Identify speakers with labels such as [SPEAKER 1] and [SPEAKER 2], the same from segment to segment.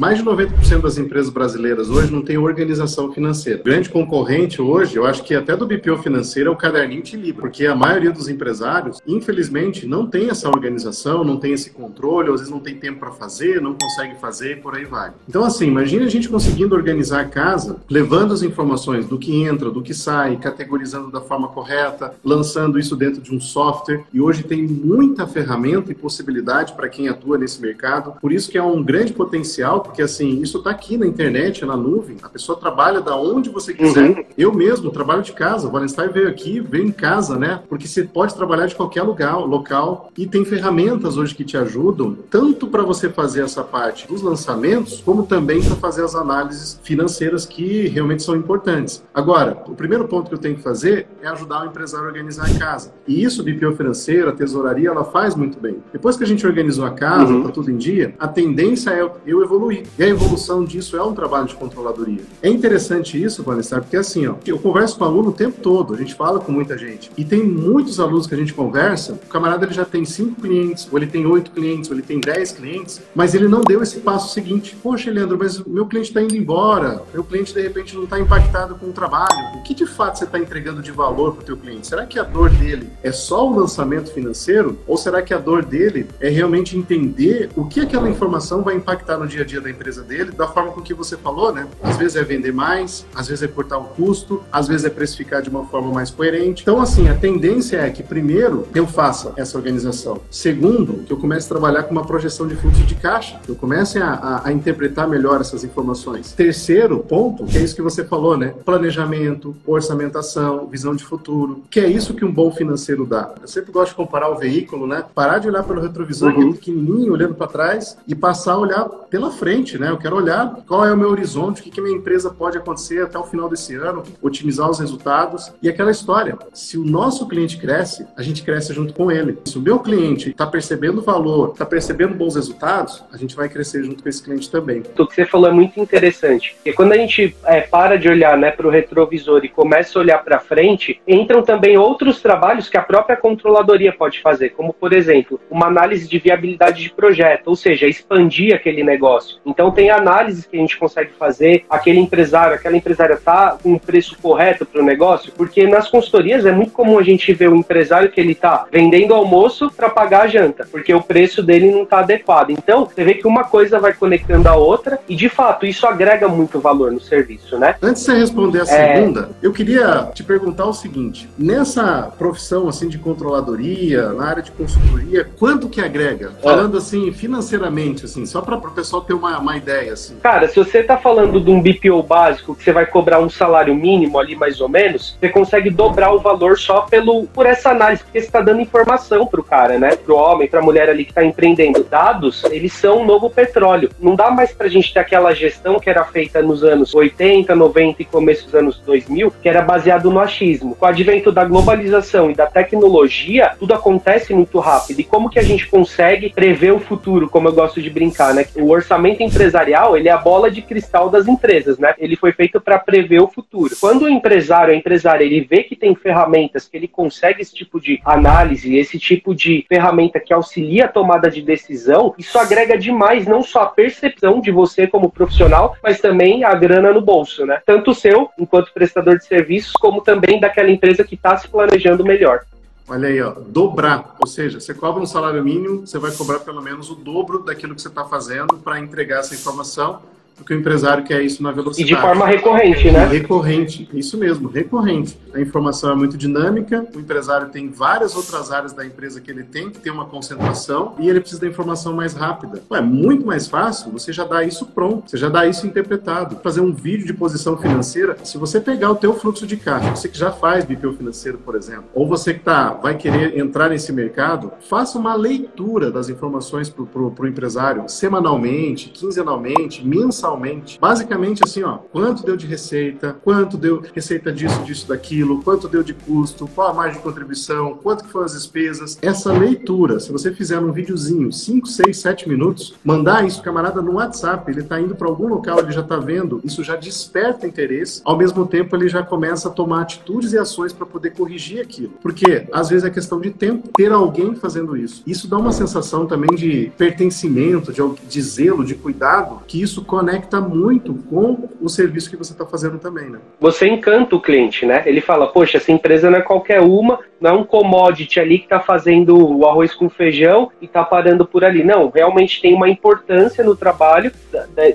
[SPEAKER 1] Mais de 90% das empresas brasileiras hoje não tem organização financeira. Grande concorrente hoje, eu acho que até do BPO financeiro é o caderninho de livro, porque a maioria dos empresários, infelizmente, não tem essa organização, não tem esse controle, às vezes não tem tempo para fazer, não consegue fazer e por aí vai. Então, assim, imagine a gente conseguindo organizar a casa, levando as informações do que entra, do que sai, categorizando da forma correta, lançando isso dentro de um software. E hoje tem muita ferramenta e possibilidade para quem atua nesse mercado. Por isso que é um grande potencial, porque assim, isso está aqui na internet, na nuvem. A pessoa trabalha da onde você quiser. Uhum. Eu mesmo trabalho de casa. O Valenstein veio aqui, veio em casa, né? Porque você pode trabalhar de qualquer lugar, local. E tem ferramentas hoje que te ajudam, tanto para você fazer essa parte dos lançamentos, como também para fazer as análises financeiras que realmente são importantes. Agora, o primeiro ponto que eu tenho que fazer é ajudar o empresário a organizar a casa. E isso, BPO financeira, a tesouraria, ela faz muito bem. Depois que a gente organizou a casa, uhum. tá tudo em dia, a tendência é eu evoluir. E a evolução disso é um trabalho de controladoria. É interessante isso, Vanessa, porque assim, ó, eu converso com o aluno o tempo todo, a gente fala com muita gente. E tem muitos alunos que a gente conversa, o camarada ele já tem cinco clientes, ou ele tem oito clientes, ou ele tem dez clientes, mas ele não deu esse passo seguinte. Poxa, Leandro, mas meu cliente está indo embora, meu cliente de repente não está impactado com o trabalho. O que de fato você está entregando de valor para o teu cliente? Será que a dor dele é só o lançamento financeiro? Ou será que a dor dele é realmente entender o que aquela informação vai impactar no dia a dia da empresa dele, da forma com que você falou, né? Às vezes é vender mais, às vezes é cortar o custo, às vezes é precificar de uma forma mais coerente. Então, assim, a tendência é que, primeiro, eu faça essa organização. Segundo, que eu comece a trabalhar com uma projeção de fluxo de caixa, que eu comece a, a, a interpretar melhor essas informações. Terceiro ponto, que é isso que você falou, né? Planejamento, orçamentação, visão de futuro, que é isso que um bom financeiro dá. Eu sempre gosto de comparar o veículo, né? Parar de olhar pelo retrovisor, uhum. pequenininho, olhando para trás, e passar a olhar pela frente, né? Eu quero olhar qual é o meu horizonte, o que, que minha empresa pode acontecer até o final desse ano, otimizar os resultados. E aquela história, se o nosso cliente cresce, a gente cresce junto com ele. Se o meu cliente está percebendo valor, está percebendo bons resultados, a gente vai crescer junto com esse cliente também.
[SPEAKER 2] O que você falou é muito interessante, porque quando a gente é, para de olhar né, para o retrovisor e começa a olhar para frente, entram também outros trabalhos que a própria controladoria pode fazer, como, por exemplo, uma análise de viabilidade de projeto, ou seja, expandir aquele negócio. Então, tem análises que a gente consegue fazer, aquele empresário, aquela empresária está com o preço correto para o negócio, porque nas consultorias é muito comum a gente ver o empresário que ele está vendendo almoço para pagar a janta, porque o preço dele não está adequado. Então, você vê que uma coisa vai conectando a outra e, de fato, isso agrega muito valor no serviço, né?
[SPEAKER 1] Antes de você responder a é... segunda, eu queria te perguntar o seguinte: nessa profissão assim de controladoria, na área de consultoria, quanto que agrega? Falando assim financeiramente, assim, só para o pessoal ter uma, uma ideia assim.
[SPEAKER 2] Cara, se você está falando de um BPO básico que você vai cobrar um salário mínimo ali mais ou menos, você consegue dobrar o valor só pelo por essa análise, porque você está dando informação para o cara, né? Para o homem, para a mulher ali que está empreendendo. Dados, eles são um novo petróleo. Não dá mais para a gente ter aquela gestão que era feita nos anos 80, 90 e começo dos anos 2000, que era baseado no achismo. Com o advento da globalização e da tecnologia, tudo acontece muito rápido. E como que a gente consegue prever o futuro, como eu gosto de brincar, né? O orçamento empresarial, ele é a bola de cristal das empresas, né? Ele foi feito para prever o futuro. Quando o empresário, a empresária, ele vê que tem ferramentas que ele consegue esse tipo de análise, esse tipo de ferramenta que auxilia a tomada de decisão, isso agrega demais não só a percepção de você como profissional, mas também a grana no bolso, né? Tanto seu, enquanto prestador de serviços, como também daquela empresa que está se planejando melhor.
[SPEAKER 1] Olha aí, ó, dobrar. Ou seja, você cobra um salário mínimo, você vai cobrar pelo menos o dobro daquilo que você está fazendo para entregar essa informação porque o empresário quer isso na velocidade.
[SPEAKER 2] E de forma recorrente, né?
[SPEAKER 1] Recorrente, isso mesmo, recorrente. A informação é muito dinâmica, o empresário tem várias outras áreas da empresa que ele tem que ter uma concentração e ele precisa da informação mais rápida. é muito mais fácil você já dá isso pronto, você já dá isso interpretado. Fazer um vídeo de posição financeira, se você pegar o teu fluxo de caixa, você que já faz BPO financeiro, por exemplo, ou você que tá, vai querer entrar nesse mercado, faça uma leitura das informações para o empresário semanalmente, quinzenalmente, mensalmente, mensalmente. Basicamente assim, ó, quanto deu de receita, quanto deu receita disso, disso, daquilo, quanto deu de custo, qual a margem de contribuição, quanto que foram as despesas. Essa leitura, se você fizer um videozinho, 5, 6, 7 minutos, mandar isso camarada no WhatsApp, ele está indo para algum local, ele já está vendo, isso já desperta interesse, ao mesmo tempo ele já começa a tomar atitudes e ações para poder corrigir aquilo. Porque às vezes é questão de tempo ter alguém fazendo isso. Isso dá uma sensação também de pertencimento, de, de zelo, de cuidado, que isso conecta muito com o serviço que você está fazendo também, né?
[SPEAKER 2] Você encanta o cliente, né? Ele fala, poxa, essa empresa não é qualquer uma, não é um commodity ali que está fazendo o arroz com feijão e está parando por ali. Não, realmente tem uma importância no trabalho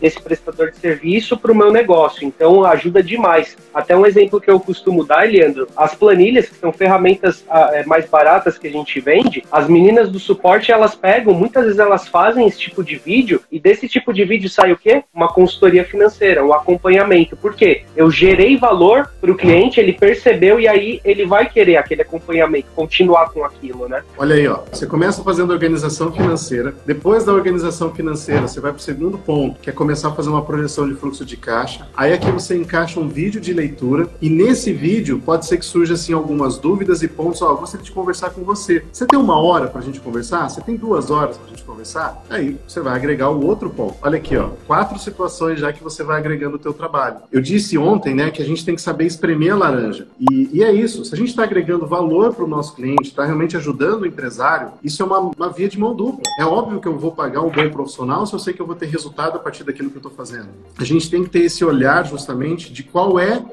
[SPEAKER 2] desse prestador de serviço para o meu negócio. Então ajuda demais. Até um exemplo que eu costumo dar, Leandro, as planilhas, que são ferramentas ah, é, mais baratas que a gente vende, as meninas do suporte elas pegam, muitas vezes elas fazem esse tipo de vídeo e desse tipo de vídeo sai o quê? Uma consultoria financeira, um acompanhamento. Por quê? Eu gerei valor para o cliente, ele percebeu e aí ele vai querer aquele acompanhamento, continuar com aquilo, né?
[SPEAKER 1] Olha aí, ó. Você começa fazendo organização financeira, depois da organização financeira, você vai para o segundo ponto, que é começar a fazer uma projeção de fluxo de caixa. Aí aqui você encaixa um vídeo de leitura e nesse vídeo pode ser que surja assim algumas dúvidas e pontos. Ó, eu gostaria de conversar com você. Você tem uma hora para a gente conversar? Você tem duas horas para a gente conversar? Aí você vai agregar o outro ponto. Olha aqui, ó, quatro situações já que você vai agregando o teu trabalho. Eu disse ontem, né, que a gente tem que saber espremer a laranja. E, e é isso. Se a gente está agregando valor para o nosso cliente, está realmente ajudando o empresário, isso é uma, uma via de mão dupla. É óbvio que eu vou pagar um bom profissional se eu sei que eu vou ter resultado a partir daquilo que eu estou fazendo. A gente tem que ter esse olhar justamente de qual é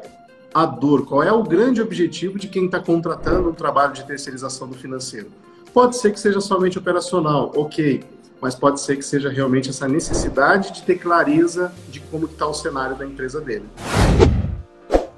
[SPEAKER 1] a dor, qual é o grande objetivo de quem está contratando um trabalho de terceirização do financeiro. Pode ser que seja somente operacional, ok, mas pode ser que seja realmente essa necessidade de ter clareza de como está o cenário da empresa dele.